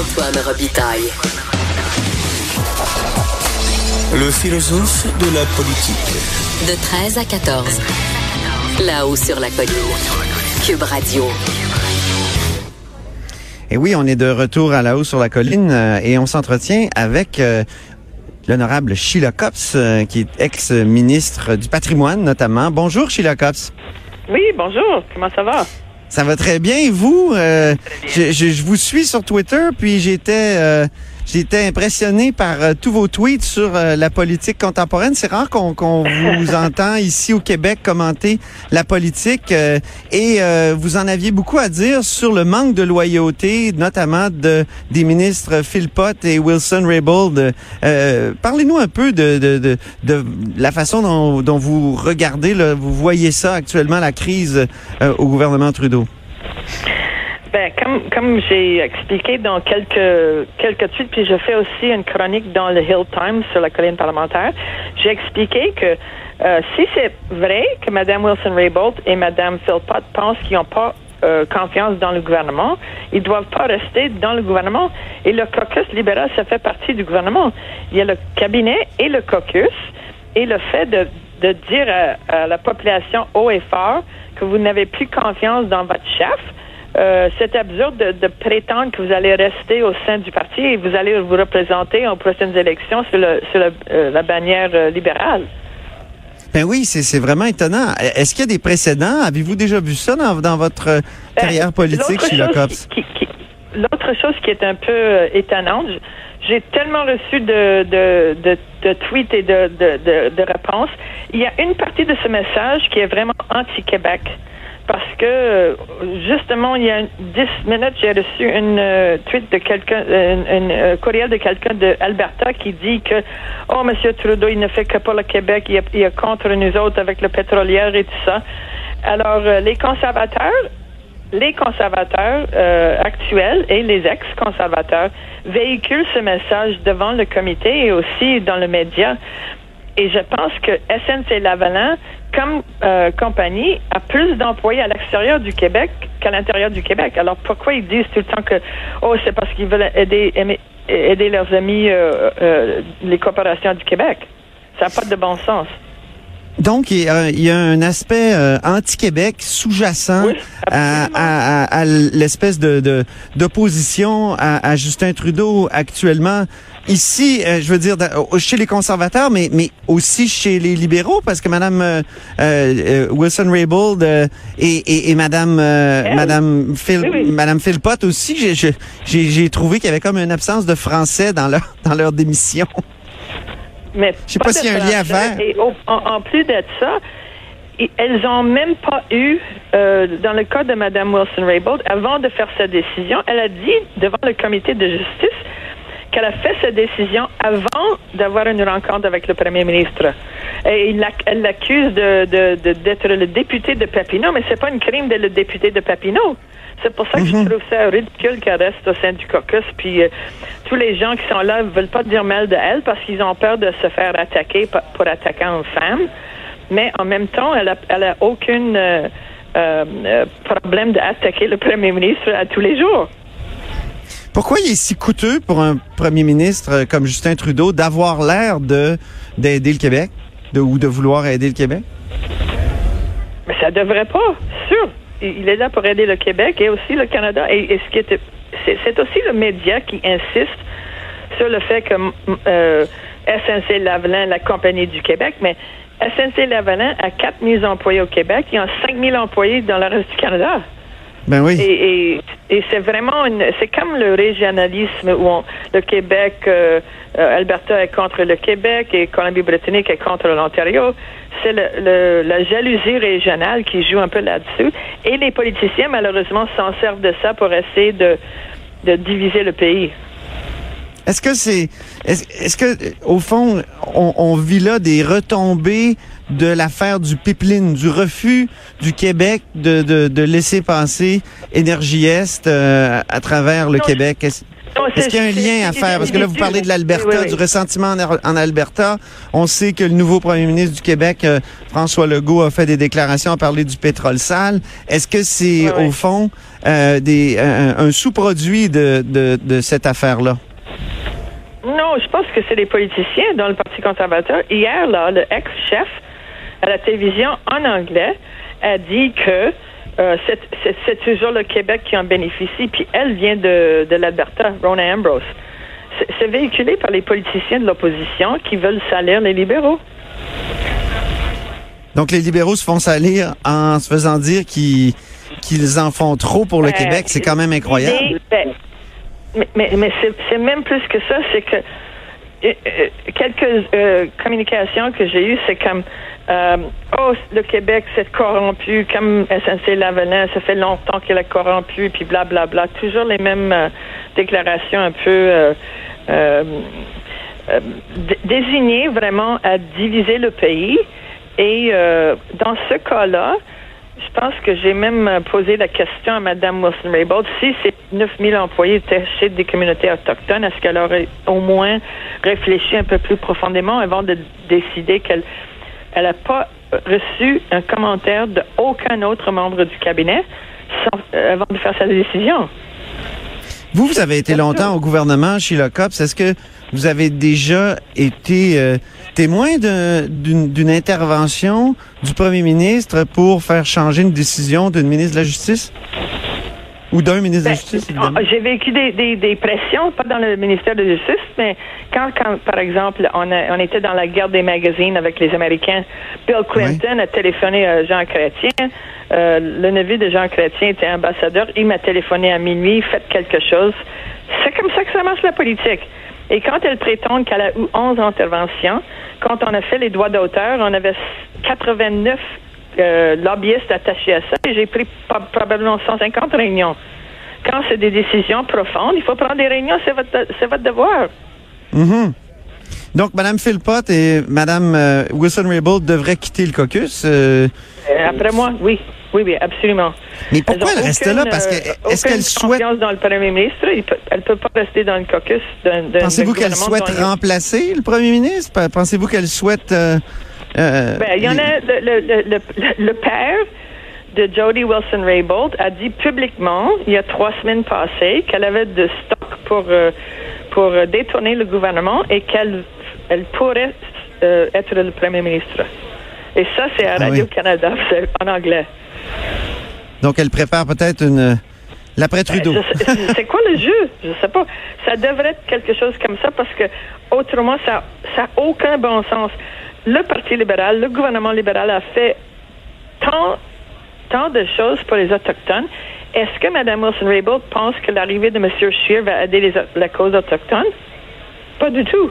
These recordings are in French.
Antoine Robitaille. Le philosophe de la politique. De 13 à 14. Là-haut sur la colline. Cube Radio. Et oui, on est de retour à la haut sur la colline euh, et on s'entretient avec euh, l'honorable Sheila Copps, euh, qui est ex-ministre du patrimoine notamment. Bonjour Sheila Copps. Oui, bonjour. Comment ça va? Ça va très bien. Et vous? Je, je, je, vous suis sur Twitter, puis j'étais J'étais impressionné par euh, tous vos tweets sur euh, la politique contemporaine. C'est rare qu'on vous entend ici au Québec commenter la politique euh, et vous en aviez beaucoup à dire sur le manque de loyauté, notamment de des ministres Phil Pott et Wilson Raybould. Parlez-nous un peu de, de, de, de, la façon dont, dont vous regardez, là, vous voyez ça actuellement, la crise au gouvernement Trudeau? Ben, comme, comme j'ai expliqué dans quelques, quelques tweets, puis je fais aussi une chronique dans le Hill Times sur la colline parlementaire, j'ai expliqué que euh, si c'est vrai que Mme Wilson-Raybould et Mme Philpott pensent qu'ils n'ont pas euh, confiance dans le gouvernement, ils doivent pas rester dans le gouvernement. Et le caucus libéral, ça fait partie du gouvernement. Il y a le cabinet et le caucus, et le fait de, de dire à, à la population haut et fort que vous n'avez plus confiance dans votre chef, euh, c'est absurde de, prétendre que vous allez rester au sein du parti et vous allez vous représenter aux prochaines élections sur, euh, la bannière euh, libérale. Ben oui, c'est vraiment étonnant. Est-ce qu'il y a des précédents? Avez-vous déjà vu ça dans, votre ben, carrière politique chez le COPS? L'autre chose qui est un peu étonnante, j'ai tellement reçu de, de, tweets et de, réponses. Il y a une partie de ce message qui est vraiment anti-Québec justement, il y a dix minutes, j'ai reçu une euh, tweet de quelqu'un, un euh, courriel de quelqu'un de Alberta qui dit que oh Monsieur Trudeau, il ne fait que pour le Québec, il est, contre nous autres avec le pétrolière et tout ça. Alors euh, les conservateurs, les conservateurs actuels et les ex-conservateurs véhiculent ce message devant le comité et aussi dans le média. Et je pense que SNC Lavalin, comme euh, compagnie, a plus d'employés à l'extérieur du Québec qu'à l'intérieur du Québec. Alors pourquoi ils disent tout le temps que oh c'est parce qu'ils veulent aider aider leurs amis euh, euh, les corporations du Québec? Ça n'a pas de bon sens. Donc, il y a, un aspect anti-Québec sous-jacent à, l'espèce de d'opposition à, Justin Trudeau actuellement. Ici, euh, je veux dire, chez les conservateurs, mais, mais aussi chez les libéraux, parce que Madame euh, euh, Wilson Raybould et, et, Madame Madame Phil Madame Philpott aussi, j'ai trouvé qu'il y avait comme une absence de français dans leur dans leur démission. Mais je sais pas, s'il y a un lien à faire. Et en, plus de ça, elles ont même pas eu, dans le cas de Madame Wilson Raybould, avant de faire sa décision, elle a dit devant le comité de justice qu'elle a fait sa décision avant d'avoir une rencontre avec le premier ministre. Et elle l'accuse de, d'être le député de Papineau, mais c'est pas un crime d'être le député de Papineau. C'est pour ça que je mhm. trouve ça ridicule qu'elle reste au sein du caucus. Puis euh, tous les gens qui sont là ne veulent pas dire mal de elle parce qu'ils ont peur de se faire attaquer pour attaquer une femme. Mais en même temps, elle a, elle a aucun euh, euh, problème d'attaquer le premier ministre à tous les jours. Pourquoi il est si coûteux pour un premier ministre comme Justin Trudeau d'avoir l'air de d'aider le Québec ou de vouloir aider le Québec? Mais ça devrait pas, sûr. Il est là pour aider le Québec et aussi le Canada. Et, c'est, aussi le média qui insiste sur le fait que euh, SNC Lavalin, la compagnie du Québec, mais SNC Lavalin a 4 000 employés au Québec, y a 5 000 employés dans le reste du Canada. Ben oui. Et, c'est vraiment une, c'est comme le régionalisme où le Québec, euh, euh, Alberta est contre le Québec et Colombie-Britannique est contre l'Ontario. C'est le, la jalousie régionale qui joue un peu là-dessus. Et les politiciens, malheureusement, s'en servent de ça pour essayer de diviser le pays. Est-ce que c'est, est-ce que au fond, on, vit là des retombées de l'affaire du pipeline, du refus du Québec de, de, laisser passer Énergie Est euh, à travers le Québec? Est-ce, qu'il y a un lien à faire? Parce que là, vous parlez de l'Alberta, du ressentiment en, Alberta. On sait que le nouveau premier ministre du Québec, euh, François Legault, a fait des déclarations, a parlé du pétrole sale. Est-ce que c'est, au fond, euh, des, un, sous-produit de, de, de cette affaire-là? Non, je pense que c'est les politiciens dans le Parti conservateur. Hier, là, le ex-chef à la télévision en anglais a dit que euh, c'est toujours le Québec qui en bénéficie, puis elle vient de, de l'Alberta, Rona Ambrose. C'est véhiculé par les politiciens de l'opposition qui veulent salir les libéraux. Donc les libéraux se font salir en se faisant dire qu'ils en font trop pour le euh, Québec. C'est quand même incroyable. Ben, mais, mais, c'est même plus que ça, c'est que euh, euh, quelques euh, communications que j'ai eues, c'est comme oh le Québec c'est corrompu, comme SNC Lavalin, ça fait longtemps qu'il est corrompu, puis blablabla, bla, bla. toujours les mêmes déclarations un peu désignées vraiment à diviser le pays. Et dans ce cas-là, je pense que j'ai même euh, posé la question à Mme Wilson-Raybould. Si ces 9000 employés étaient chez des communautés autochtones, est-ce qu'elle aurait au moins réfléchi un peu plus profondément avant de décider qu'elle elle n'a pas reçu un commentaire d'aucun autre membre du cabinet euh, avant de faire sa décision? Vous, vous avez été longtemps au gouvernement, Sheila Copps. Est-ce que vous avez déjà été euh, témoin d'une intervention du premier ministre pour faire changer une décision d'une ministre de la Justice? Ou d'un ministre de la ben, Justice, évidemment. J'ai vécu des, des, pressions, pas dans le ministère de la Justice, mais quand, quand par exemple, on, on était dans la guerre des magazines avec les Américains, Bill Clinton a téléphoné à Jean Chrétien. Euh, le neveu de Jean Chrétien était ambassadeur. Il m'a téléphoné à minuit, faites quelque chose. C'est comme ça que ça marche la politique. Et quand elle prétend qu'elle a eu 11 interventions, quand on a fait les droits d'auteur, on avait 89 euh, lobbyistes attachés à ça et j'ai pris probablement 150 réunions. Quand c'est des décisions profondes, il faut prendre des réunions, c'est votre, c'est votre devoir. Mm-hmm. Donc, Mme Philpott et Mme euh, Wilson-Raybould devraient quitter le caucus. Euh, après moi, oui. Oui, oui, absolument. Mais pourquoi elle reste là? Parce que est-ce qu'elle souhaite. dans le premier ministre? elle ne peut pas rester dans le caucus Pensez-vous qu'elle souhaite remplacer le premier ministre? Pensez-vous qu'elle souhaite. Euh, euh, ben, il y en a. Le, père de Jody Wilson-Raybould a dit publiquement, il y a trois semaines passées, qu'elle avait de stock pour, euh, pour détourner le gouvernement et qu'elle elle pourrait être le premier ministre. Et ça, c'est à ah Radio-Canada, c'est en anglais. Donc, elle prépare peut-être une. L'après ben, Trudeau. c'est quoi le jeu? Je sais pas. Ça devrait être quelque chose comme ça parce que autrement, ça n'a aucun bon sens. Le Parti libéral, le gouvernement libéral a fait tant, tant de choses pour les Autochtones. Est-ce que Mme Wilson-Raybould pense que l'arrivée de M. Scheer va aider les, la cause autochtone? Pas du tout.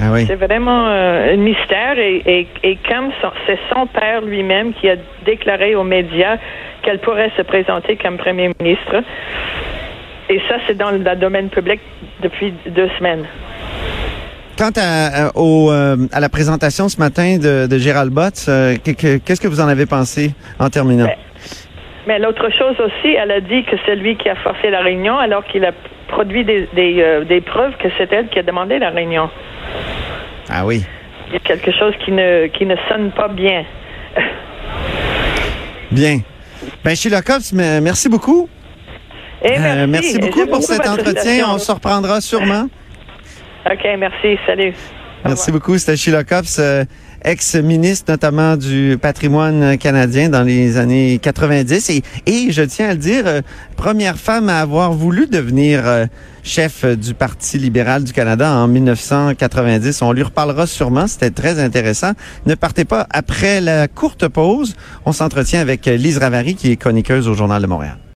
Ah c'est vraiment euh, un mystère et, et, comme c'est son père lui-même qui a déclaré aux médias qu'elle pourrait se présenter comme premier ministre. Et ça, c'est dans le, domaine public depuis deux semaines. Quant à, au, euh, à la présentation ce matin de, de Gérald Botts, euh, qu'est-ce que vous en avez pensé en terminant? Ben, mais l'autre chose aussi, elle a dit que c'est lui qui a forcé la réunion alors qu'il a produit des, des, des preuves que c'est elle qui a demandé la réunion. Ah oui. Il y a quelque chose qui ne, qui ne sonne pas bien. bien. Ben, Sheila Cops, merci beaucoup. Et euh, merci. beaucoup pour cet entretien. On se reprendra sûrement. OK, merci. Salut. Merci beaucoup. C'était Sheila Cops. Euh, ex-ministre notamment du patrimoine canadien dans les années 90 et, et je tiens à le dire, euh, première femme à avoir voulu devenir euh, chef du Parti libéral du Canada en 1990. On lui reparlera sûrement, c'était très intéressant. Ne partez pas après la courte pause. On s'entretient avec Lise Ravary qui est chroniqueuse au Journal de Montréal.